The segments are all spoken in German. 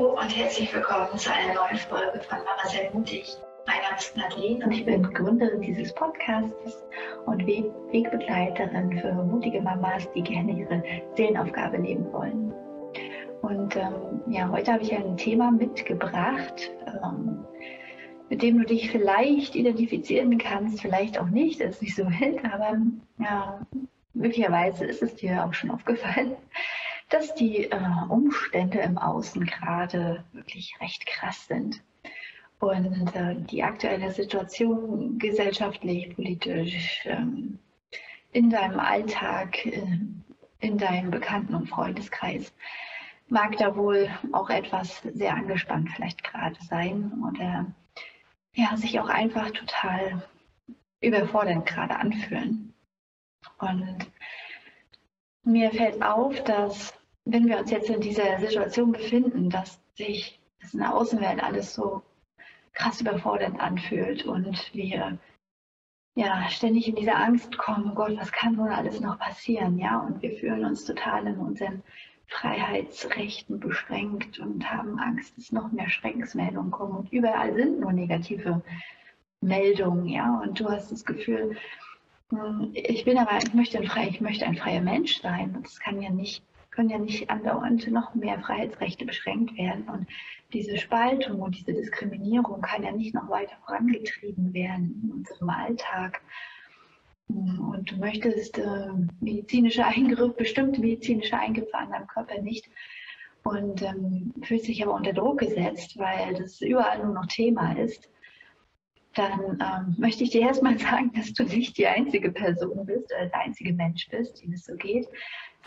Hallo und herzlich willkommen zu einer neuen Folge von Mama sehr mutig. Mein Name ist Nadine und ich bin Gründerin dieses Podcasts und Wegbegleiterin für mutige Mamas, die gerne ihre Seelenaufgabe leben wollen. Und ähm, ja, heute habe ich ein Thema mitgebracht, ähm, mit dem du dich vielleicht identifizieren kannst, vielleicht auch nicht, das ist nicht so wild, aber ja, möglicherweise ist es dir auch schon aufgefallen dass die äh, Umstände im Außen gerade wirklich recht krass sind. Und äh, die aktuelle Situation gesellschaftlich, politisch, ähm, in deinem Alltag, äh, in deinem Bekannten- und Freundeskreis mag da wohl auch etwas sehr angespannt vielleicht gerade sein oder ja, sich auch einfach total überfordernd gerade anfühlen. Und mir fällt auf, dass wenn wir uns jetzt in dieser Situation befinden, dass sich das in der Außenwelt alles so krass überfordernd anfühlt und wir ja ständig in diese Angst kommen, oh Gott, was kann wohl alles noch passieren, ja, und wir fühlen uns total in unseren Freiheitsrechten beschränkt und haben Angst, dass noch mehr Schreckensmeldungen kommen und überall sind nur negative Meldungen, ja, und du hast das Gefühl, hm, ich bin aber, ich möchte ein, frei, ich möchte ein freier Mensch sein. Und das kann ja nicht können ja nicht andauernd noch mehr Freiheitsrechte beschränkt werden. Und diese Spaltung und diese Diskriminierung kann ja nicht noch weiter vorangetrieben werden in unserem Alltag. Und du möchtest äh, medizinische Eingriffe, bestimmte medizinische Eingriffe an deinem Körper nicht und ähm, fühlst dich aber unter Druck gesetzt, weil das überall nur noch Thema ist, dann ähm, möchte ich dir erstmal sagen, dass du nicht die einzige Person bist oder der einzige Mensch bist, dem es so geht,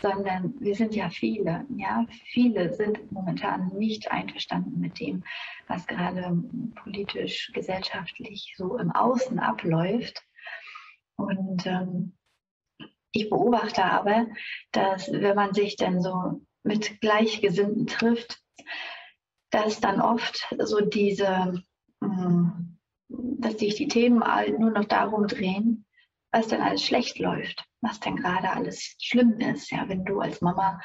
sondern wir sind ja viele. Ja, viele sind momentan nicht einverstanden mit dem, was gerade politisch, gesellschaftlich so im Außen abläuft. Und ähm, ich beobachte aber, dass wenn man sich dann so mit Gleichgesinnten trifft, dass dann oft so diese, hm, dass sich die Themen nur noch darum drehen, was denn alles schlecht läuft, was denn gerade alles schlimm ist. Ja, wenn du als Mama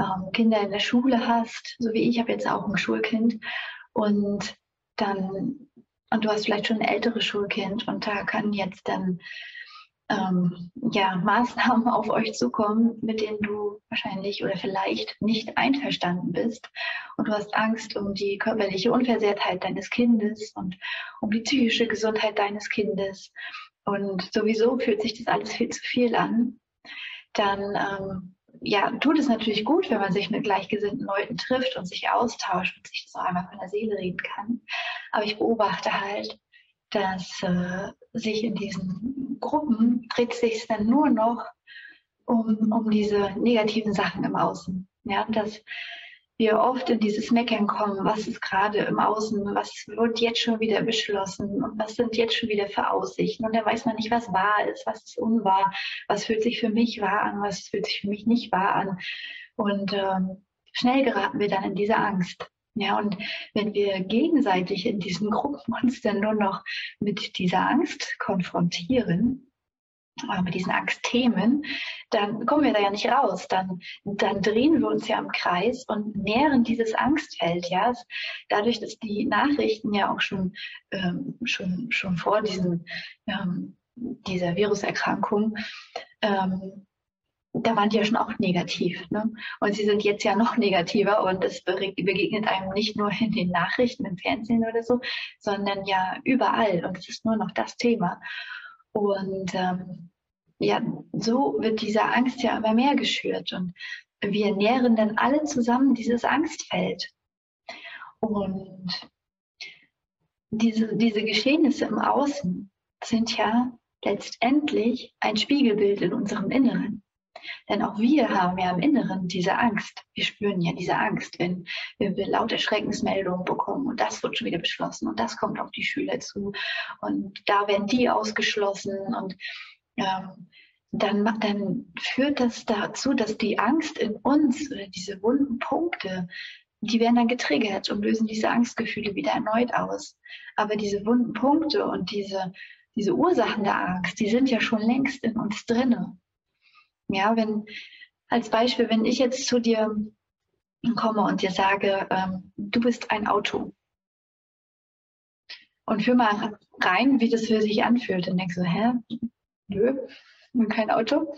ähm, Kinder in der Schule hast, so wie ich habe jetzt auch ein Schulkind und dann und du hast vielleicht schon ein älteres Schulkind und da kann jetzt dann ähm, ja, Maßnahmen auf euch zukommen, mit denen du wahrscheinlich oder vielleicht nicht einverstanden bist. Und du hast Angst um die körperliche Unversehrtheit deines Kindes und um die psychische Gesundheit deines Kindes und sowieso fühlt sich das alles viel zu viel an, dann ähm, ja, tut es natürlich gut, wenn man sich mit gleichgesinnten Leuten trifft und sich austauscht und sich das auch einmal von der Seele reden kann. Aber ich beobachte halt, dass äh, sich in diesen Gruppen dreht sich dann nur noch um, um diese negativen Sachen im Außen. Ja, dass wir oft in dieses Meckern kommen, was ist gerade im Außen, was wird jetzt schon wieder beschlossen und was sind jetzt schon wieder für Aussichten. Und dann weiß man nicht, was wahr ist, was ist unwahr, was fühlt sich für mich wahr an, was fühlt sich für mich nicht wahr an. Und ähm, schnell geraten wir dann in diese Angst. Ja, und wenn wir gegenseitig in diesen Gruppen uns dann nur noch mit dieser Angst konfrontieren, mit diesen Angstthemen, dann kommen wir da ja nicht raus. Dann, dann drehen wir uns ja im Kreis und nähren dieses Angstfeld. Ja? Dadurch, dass die Nachrichten ja auch schon, ähm, schon, schon vor diesen, ähm, dieser Viruserkrankung, ähm, da waren die ja schon auch negativ. Ne? Und sie sind jetzt ja noch negativer und es begegnet einem nicht nur in den Nachrichten, im Fernsehen oder so, sondern ja überall. Und es ist nur noch das Thema. Und ähm, ja, so wird diese Angst ja immer mehr geschürt und wir nähren dann alle zusammen dieses Angstfeld. Und diese, diese Geschehnisse im Außen sind ja letztendlich ein Spiegelbild in unserem Inneren. Denn auch wir haben ja im Inneren diese Angst. Wir spüren ja diese Angst, wenn, wenn wir lauter Schreckensmeldungen bekommen und das wird schon wieder beschlossen und das kommt auf die Schüler zu und da werden die ausgeschlossen und ähm, dann, dann führt das dazu, dass die Angst in uns oder diese wunden Punkte, die werden dann getriggert und lösen diese Angstgefühle wieder erneut aus. Aber diese wunden Punkte und diese, diese Ursachen der Angst, die sind ja schon längst in uns drinne. Ja, wenn, als Beispiel, wenn ich jetzt zu dir komme und dir sage, ähm, du bist ein Auto. Und führ mal rein, wie das für sich anfühlt. Und denkst so, hä? Nö, kein Auto.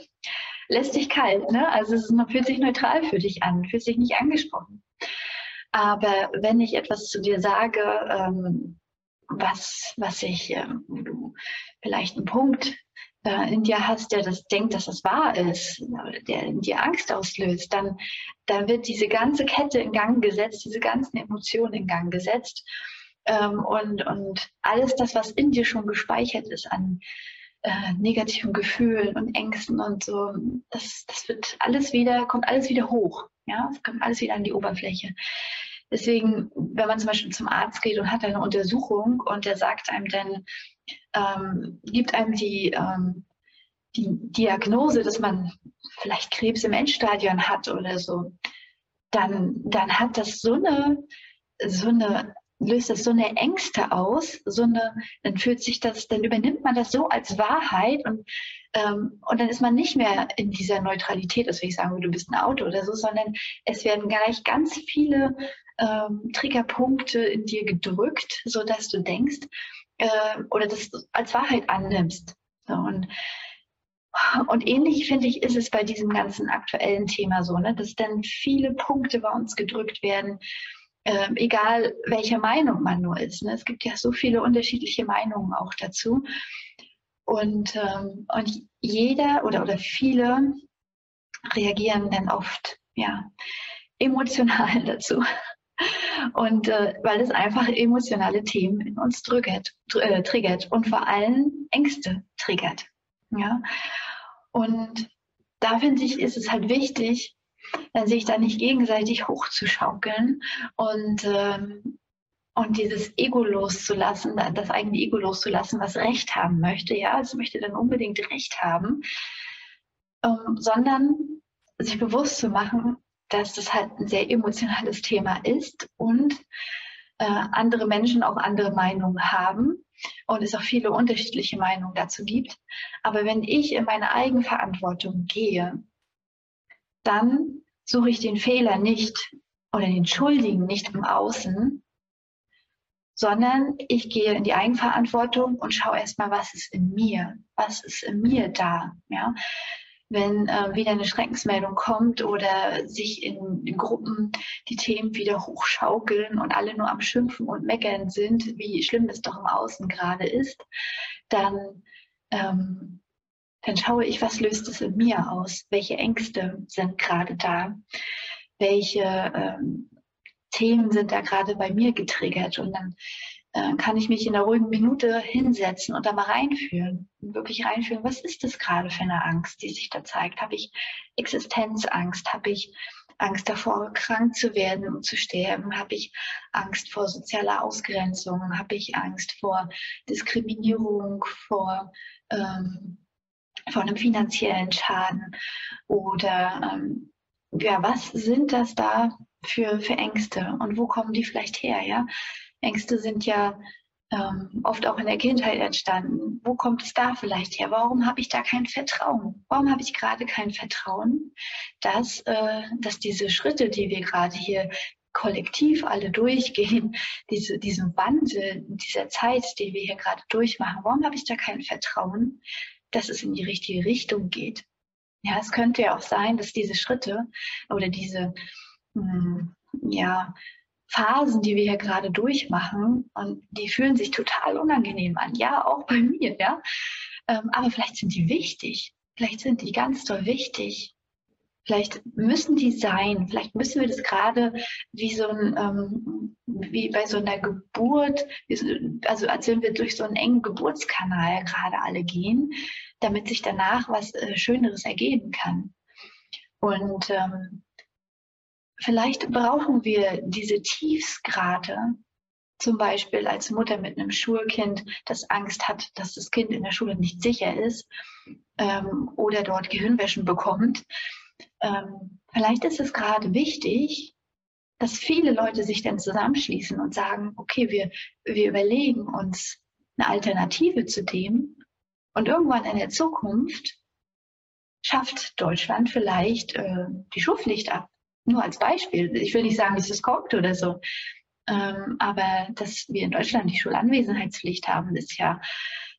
Lässt dich kalt, ne? Also es fühlt sich neutral für dich an, fühlt sich nicht angesprochen. Aber wenn ich etwas zu dir sage, ähm, was, was ich, ähm, du vielleicht einen Punkt äh, in dir hast, der das denkt, dass das wahr ist, der in dir Angst auslöst, dann, dann wird diese ganze Kette in Gang gesetzt, diese ganzen Emotionen in Gang gesetzt. Ähm, und, und alles das, was in dir schon gespeichert ist an äh, negativen Gefühlen und Ängsten und so, das, das wird alles wieder, kommt alles wieder hoch. Ja, es kommt alles wieder an die Oberfläche. Deswegen, wenn man zum Beispiel zum Arzt geht und hat eine Untersuchung und der sagt einem dann, ähm, gibt einem die, ähm, die Diagnose, dass man vielleicht Krebs im Endstadion hat oder so, dann, dann hat das so eine, so eine, löst das so eine Ängste aus, so eine, dann fühlt sich das, dann übernimmt man das so als Wahrheit und, ähm, und dann ist man nicht mehr in dieser Neutralität, als wenn ich sagen du bist ein Auto oder so, sondern es werden gleich ganz viele ähm, Triggerpunkte in dir gedrückt, sodass du denkst äh, oder das als Wahrheit annimmst. So, und, und ähnlich finde ich, ist es bei diesem ganzen aktuellen Thema so, ne, dass dann viele Punkte bei uns gedrückt werden, äh, egal welcher Meinung man nur ist. Ne? Es gibt ja so viele unterschiedliche Meinungen auch dazu. Und, ähm, und jeder oder, oder viele reagieren dann oft ja, emotional dazu. Und äh, weil es einfach emotionale Themen in uns triggert, äh, triggert und vor allem Ängste triggert. Ja? Und da finde ich, ist es halt wichtig, dann sich da nicht gegenseitig hochzuschaukeln und, ähm, und dieses Ego loszulassen, das eigene Ego loszulassen, was Recht haben möchte. Ja, es möchte dann unbedingt Recht haben, ähm, sondern sich bewusst zu machen, dass das halt ein sehr emotionales Thema ist und äh, andere Menschen auch andere Meinungen haben und es auch viele unterschiedliche Meinungen dazu gibt. Aber wenn ich in meine Eigenverantwortung gehe, dann suche ich den Fehler nicht oder den Schuldigen nicht im Außen, sondern ich gehe in die Eigenverantwortung und schaue erstmal, was ist in mir, was ist in mir da. Ja? Wenn äh, wieder eine Schreckensmeldung kommt oder sich in, in, Gruppen die Themen wieder hochschaukeln und alle nur am Schimpfen und Meckern sind, wie schlimm es doch im Außen gerade ist, dann, ähm, dann schaue ich, was löst es in mir aus? Welche Ängste sind gerade da? Welche ähm, Themen sind da gerade bei mir getriggert? Und dann kann ich mich in einer ruhigen Minute hinsetzen und da mal reinfühlen. Wirklich reinfühlen, was ist das gerade für eine Angst, die sich da zeigt? Habe ich Existenzangst? Habe ich Angst davor, krank zu werden und zu sterben? Habe ich Angst vor sozialer Ausgrenzung? Habe ich Angst vor Diskriminierung, vor, ähm, vor einem finanziellen Schaden? Oder ähm, ja, was sind das da für, für Ängste und wo kommen die vielleicht her? Ja? Ängste sind ja ähm, oft auch in der Kindheit entstanden. Wo kommt es da vielleicht her? Warum habe ich da kein Vertrauen? Warum habe ich gerade kein Vertrauen, dass, äh, dass diese Schritte, die wir gerade hier kollektiv alle durchgehen, diese, diesen Wandel dieser Zeit, die wir hier gerade durchmachen, warum habe ich da kein Vertrauen, dass es in die richtige Richtung geht? Ja, es könnte ja auch sein, dass diese Schritte oder diese, mh, hm, ja, Phasen, die wir hier gerade durchmachen, und die fühlen sich total unangenehm an. Ja, auch bei mir, ja. Ähm, aber vielleicht sind die wichtig. Vielleicht sind die ganz toll wichtig. Vielleicht müssen die sein. Vielleicht müssen wir das gerade wie so ein, ähm, wie bei so einer Geburt, also als wenn wir durch so einen engen Geburtskanal gerade alle gehen, damit sich danach was äh, Schöneres ergeben kann. Und ähm, Vielleicht brauchen wir diese Tiefsgrade, zum Beispiel als Mutter mit einem Schulkind, das Angst hat, dass das Kind in der Schule nicht sicher ist ähm, oder dort Gehirnwäschen bekommt. Ähm, vielleicht ist es gerade wichtig, dass viele Leute sich dann zusammenschließen und sagen, okay, wir, wir überlegen uns eine Alternative zu dem und irgendwann in der Zukunft schafft Deutschland vielleicht äh, die Schulpflicht ab Nur als Beispiel. Ich will nicht sagen, dass es kommt oder so. Ähm, aber dass wir in Deutschland die Schulanwesenheitspflicht haben, ist ja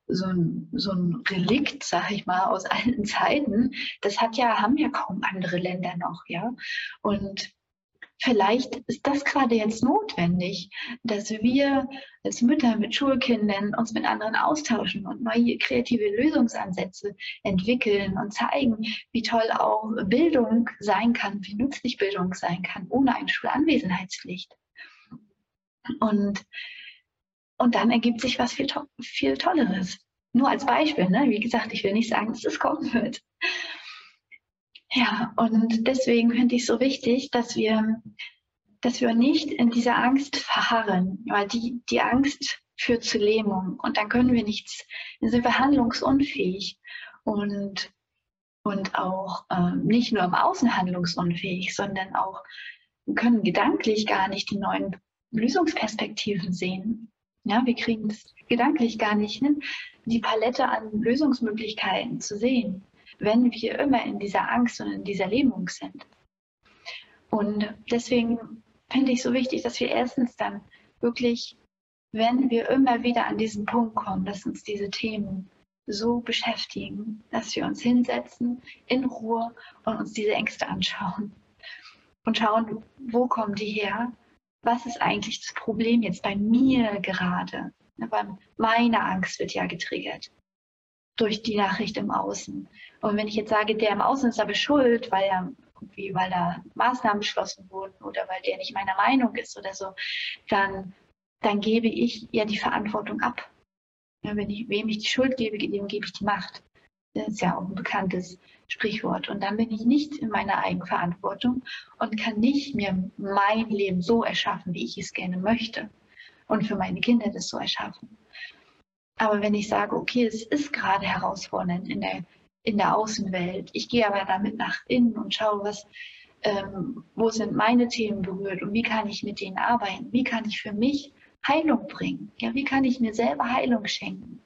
so ein, so ein Relikt, sag ich mal, aus alten Zeiten. Das hat ja, haben ja kaum andere Länder noch, ja. Und vielleicht ist das gerade jetzt notwendig, dass wir als Mütter mit Schulkindern uns mit anderen austauschen und neue kreative Lösungsansätze entwickeln und zeigen, wie toll auch Bildung sein kann, wie nützlich Bildung sein kann, ohne eine Schulanwesenheitspflicht. Und, und dann ergibt sich was viel, viel Tolleres. Nur als Beispiel, ne? wie gesagt, ich will nicht sagen, dass es kommen wird. Ja, und deswegen finde ich es so wichtig, dass wir, dass wir nicht in dieser Angst verharren, weil die, die Angst führt zu Lähmung und dann können wir nichts, dann sind wir handlungsunfähig und, und auch ähm, nicht nur im Außen handlungsunfähig, sondern auch können gedanklich gar nicht die neuen Lösungsperspektiven sehen. Ja, wir kriegen es gedanklich gar nicht hin, die Palette an Lösungsmöglichkeiten zu sehen wenn wir immer in dieser Angst und in dieser Lähmung sind. Und deswegen finde ich so wichtig, dass wir erstens dann wirklich, wenn wir immer wieder an diesen Punkt kommen, dass uns diese Themen so beschäftigen, dass wir uns hinsetzen in Ruhe und uns diese Ängste anschauen und schauen, wo kommen die her? Was ist eigentlich das Problem jetzt bei mir gerade? Weil meine Angst wird ja getriggert durch die Nachricht im Außen. Und wenn ich jetzt sage, der im Außen ist aber schuld, weil er irgendwie, weil da Maßnahmen beschlossen wurden oder weil der nicht meiner Meinung ist oder so, dann, dann gebe ich ja die Verantwortung ab. Ja, wenn ich wem ich die Schuld gebe, dem gebe ich die Macht. Das ist ja auch ein bekanntes Sprichwort. Und dann bin ich nicht in meiner Eigenverantwortung und kann nicht mir mein Leben so erschaffen, wie ich es gerne möchte. Und für meine Kinder das so erschaffen. Aber wenn ich sage, okay, es ist gerade herausfordernd in der, in der Außenwelt, ich gehe aber damit nach innen und schaue, was, ähm, wo sind meine Themen berührt und wie kann ich mit denen arbeiten? Wie kann ich für mich Heilung bringen? Ja, wie kann ich mir selber Heilung schenken?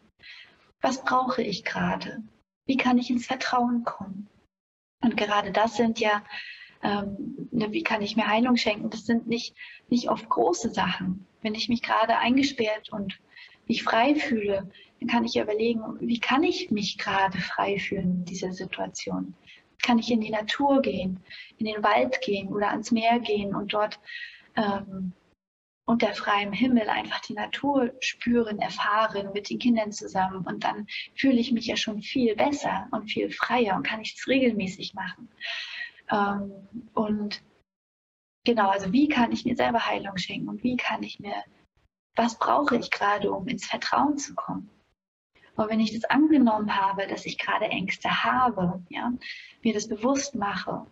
Was brauche ich gerade? Wie kann ich ins Vertrauen kommen? Und gerade das sind ja, ähm, ne, wie kann ich mir Heilung schenken? Das sind nicht, nicht oft große Sachen. Wenn ich mich gerade eingesperrt und mich frei fühle, dann kann ich überlegen, wie kann ich mich gerade frei fühlen in dieser Situation? Kann ich in die Natur gehen, in den Wald gehen oder ans Meer gehen und dort ähm, unter freiem Himmel einfach die Natur spüren, erfahren mit den Kindern zusammen und dann fühle ich mich ja schon viel besser und viel freier und kann ich es regelmäßig machen. Ähm, und genau, also wie kann ich mir selber Heilung schenken und wie kann ich mir was brauche ich gerade, um ins Vertrauen zu kommen? Und wenn ich das angenommen habe, dass ich gerade Ängste habe, ja, mir das bewusst mache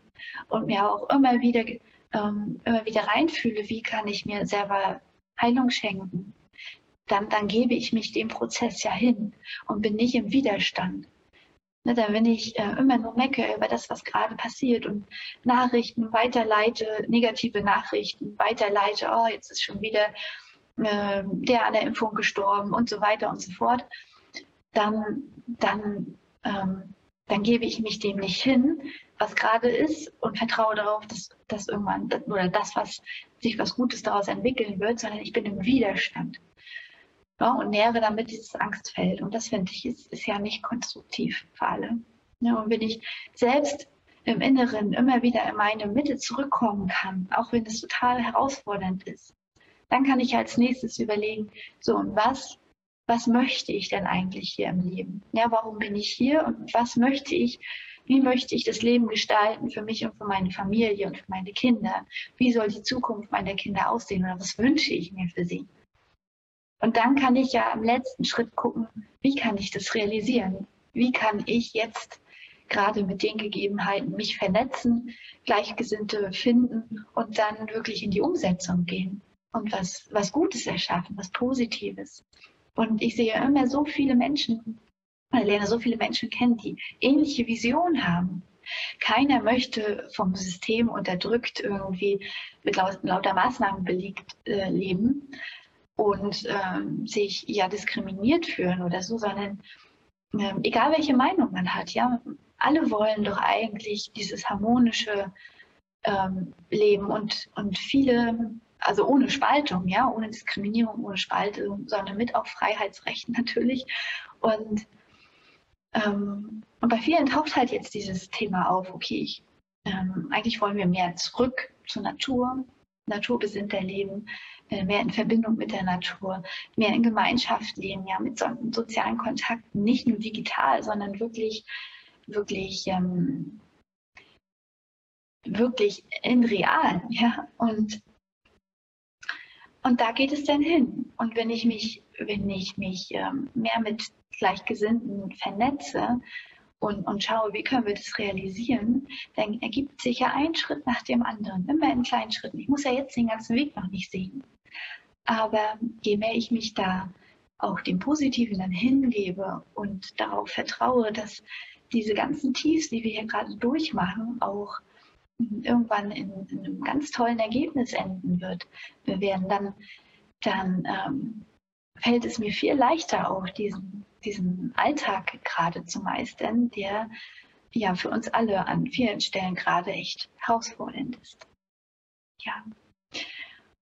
und mir auch immer wieder, ähm, immer wieder reinfühle, wie kann ich mir selber Heilung schenken, dann, dann gebe ich mich dem Prozess ja hin und bin nicht im Widerstand. Ne, dann, wenn ich äh, immer nur mecke über das, was gerade passiert und Nachrichten weiterleite, negative Nachrichten weiterleite, oh, jetzt ist schon wieder äh, der an der Impfung gestorben und so weiter und so fort, dann, dann, ähm, dann gebe ich mich dem nicht hin, was gerade ist und vertraue darauf, dass, dass irgendwann oder das, was sich was Gutes daraus entwickeln wird, sondern ich bin im Widerstand. Ja, und nähere damit dieses Angstfeld. Und das finde ich ist, ist ja nicht konstruktiv für alle. Ja, und wenn ich selbst im Inneren immer wieder in meine Mitte zurückkommen kann, auch wenn es total herausfordernd ist, dann kann ich als nächstes überlegen, so und was, was möchte ich denn eigentlich hier im Leben? Ja, warum bin ich hier und was möchte ich, wie möchte ich das Leben gestalten für mich und für meine Familie und für meine Kinder? Wie soll die Zukunft meiner Kinder aussehen oder was wünsche ich mir für sie? Und dann kann ich ja im letzten Schritt gucken, wie kann ich das realisieren? Wie kann ich jetzt gerade mit den Gegebenheiten mich vernetzen, Gleichgesinnte finden und dann wirklich in die Umsetzung gehen? Und was, was Gutes erschaffen, was Positives. Und ich sehe immer so viele Menschen, oder lerne so viele Menschen kennen, die ähnliche Visionen haben. Keiner möchte vom System unterdrückt irgendwie mit lauter Maßnahmen belegt äh, leben und ähm, sich ja diskriminiert fühlen oder so, sondern ähm, egal welche Meinung man hat, ja, alle wollen doch eigentlich dieses harmonische ähm, leben und, und viele, also ohne Spaltung, ja, ohne Diskriminierung, ohne Spaltung, sondern mit auch Freiheitsrechten natürlich. Und, ähm, und bei vielen taucht halt jetzt dieses Thema auf, okay, ich, ähm, eigentlich wollen wir mehr zurück zur Natur, naturbesinnter leben, äh, mehr in Verbindung mit der Natur, mehr in Gemeinschaft leben, ja, mit so, sozialen Kontakten, nicht nur digital, sondern wirklich, wirklich, ähm, wirklich in real, ja, und und da geht es dann hin. Und wenn ich mich, wenn ich mich ähm, mehr mit Gleichgesinnten vernetze, und, und schaue, wie können wir das realisieren, dann ergibt sich ja ein Schritt nach dem anderen, immer in kleinen Schritten. Ich muss ja jetzt den ganzen Weg noch nicht sehen. Aber je mehr ich mich da auch dem Positiven dann hingebe und darauf vertraue, dass diese ganzen Tiefs, die wir hier gerade durchmachen, auch irgendwann in, in einem ganz tollen Ergebnis enden wird, wir werden dann, dann ähm, fällt es mir viel leichter, auch diesen diesen Alltag gerade zu meistern, der ja für uns alle an vielen Stellen gerade echt herausfordernd ist. Ja.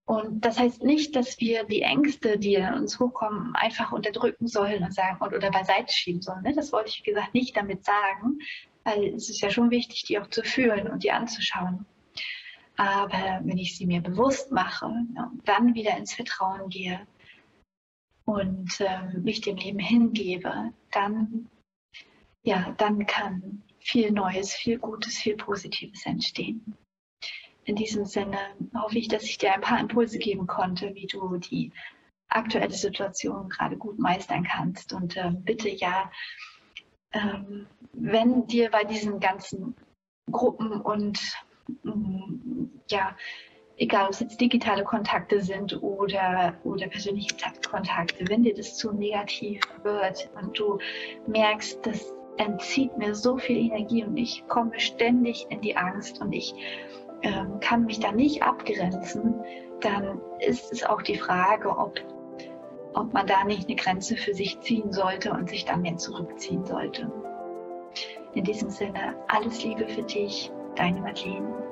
Und das heißt nicht, dass wir die Ängste, die in uns hochkommen, einfach unterdrücken sollen und sagen und, oder beiseite schieben sollen. Ne? Das wollte ich, wie gesagt, nicht damit sagen, weil es ist ja schon wichtig, die auch zu fühlen und die anzuschauen. Aber wenn ich sie mir bewusst mache und dann wieder ins Vertrauen gehe, und äh, mich dem Leben hingebe, dann, ja, dann kann viel Neues, viel Gutes, viel Positives entstehen. In diesem Sinne hoffe ich, dass ich dir ein paar Impulse geben konnte, wie du die aktuelle Situation gerade gut meistern kannst. Und äh, bitte ja, ähm, wenn dir bei diesen ganzen Gruppen und mm, ja, egal ob es jetzt digitale Kontakte sind oder, oder persönliche Kontakte, wenn dir das zu negativ wird und du merkst, das entzieht mir so viel Energie und ich komme ständig in die Angst und ich ähm, kann mich da nicht abgrenzen, dann ist es auch die Frage, ob, ob man da nicht eine Grenze für sich ziehen sollte und sich dann mehr zurückziehen sollte. In diesem Sinne, alles Liebe für dich, deine Madeleine.